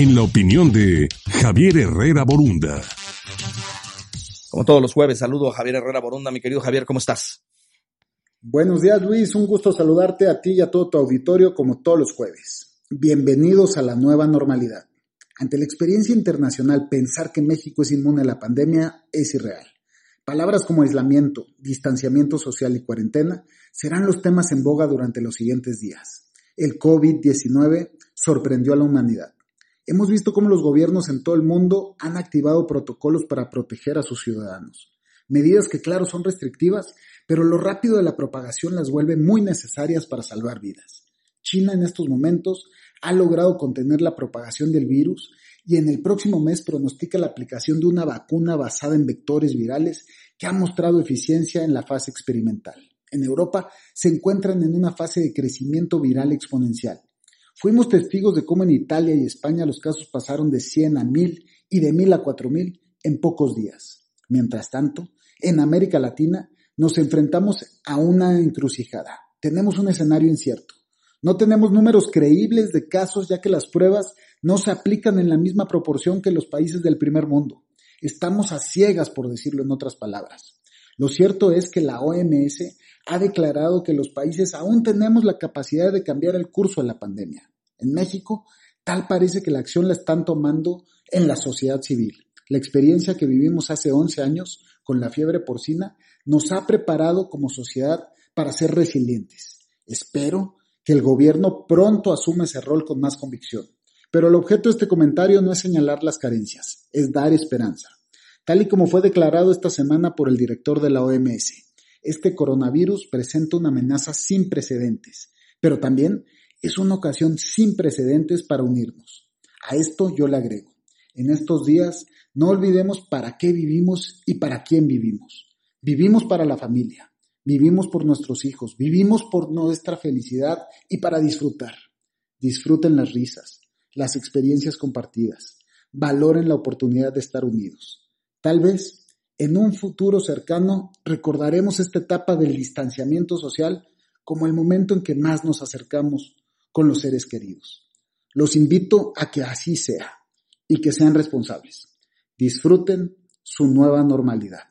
en la opinión de Javier Herrera Borunda. Como todos los jueves, saludo a Javier Herrera Borunda. Mi querido Javier, ¿cómo estás? Buenos días, Luis. Un gusto saludarte a ti y a todo tu auditorio como todos los jueves. Bienvenidos a la nueva normalidad. Ante la experiencia internacional, pensar que México es inmune a la pandemia es irreal. Palabras como aislamiento, distanciamiento social y cuarentena serán los temas en boga durante los siguientes días. El COVID-19 sorprendió a la humanidad. Hemos visto cómo los gobiernos en todo el mundo han activado protocolos para proteger a sus ciudadanos. Medidas que claro son restrictivas, pero lo rápido de la propagación las vuelve muy necesarias para salvar vidas. China en estos momentos ha logrado contener la propagación del virus y en el próximo mes pronostica la aplicación de una vacuna basada en vectores virales que ha mostrado eficiencia en la fase experimental. En Europa se encuentran en una fase de crecimiento viral exponencial. Fuimos testigos de cómo en Italia y España los casos pasaron de 100 a 1000 y de 1000 a 4000 en pocos días. Mientras tanto, en América Latina nos enfrentamos a una encrucijada. Tenemos un escenario incierto. No tenemos números creíbles de casos ya que las pruebas no se aplican en la misma proporción que los países del primer mundo. Estamos a ciegas, por decirlo en otras palabras. Lo cierto es que la OMS ha declarado que los países aún tenemos la capacidad de cambiar el curso de la pandemia. En México, tal parece que la acción la están tomando en la sociedad civil. La experiencia que vivimos hace 11 años con la fiebre porcina nos ha preparado como sociedad para ser resilientes. Espero que el gobierno pronto asuma ese rol con más convicción. Pero el objeto de este comentario no es señalar las carencias, es dar esperanza. Tal y como fue declarado esta semana por el director de la OMS, este coronavirus presenta una amenaza sin precedentes, pero también es una ocasión sin precedentes para unirnos. A esto yo le agrego, en estos días no olvidemos para qué vivimos y para quién vivimos. Vivimos para la familia, Vivimos por nuestros hijos, vivimos por nuestra felicidad y para disfrutar. Disfruten las risas, las experiencias compartidas, valoren la oportunidad de estar unidos. Tal vez en un futuro cercano recordaremos esta etapa del distanciamiento social como el momento en que más nos acercamos con los seres queridos. Los invito a que así sea y que sean responsables. Disfruten su nueva normalidad.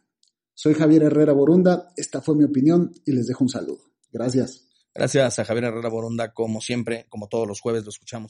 Soy Javier Herrera Borunda, esta fue mi opinión y les dejo un saludo. Gracias. Gracias a Javier Herrera Borunda, como siempre, como todos los jueves lo escuchamos.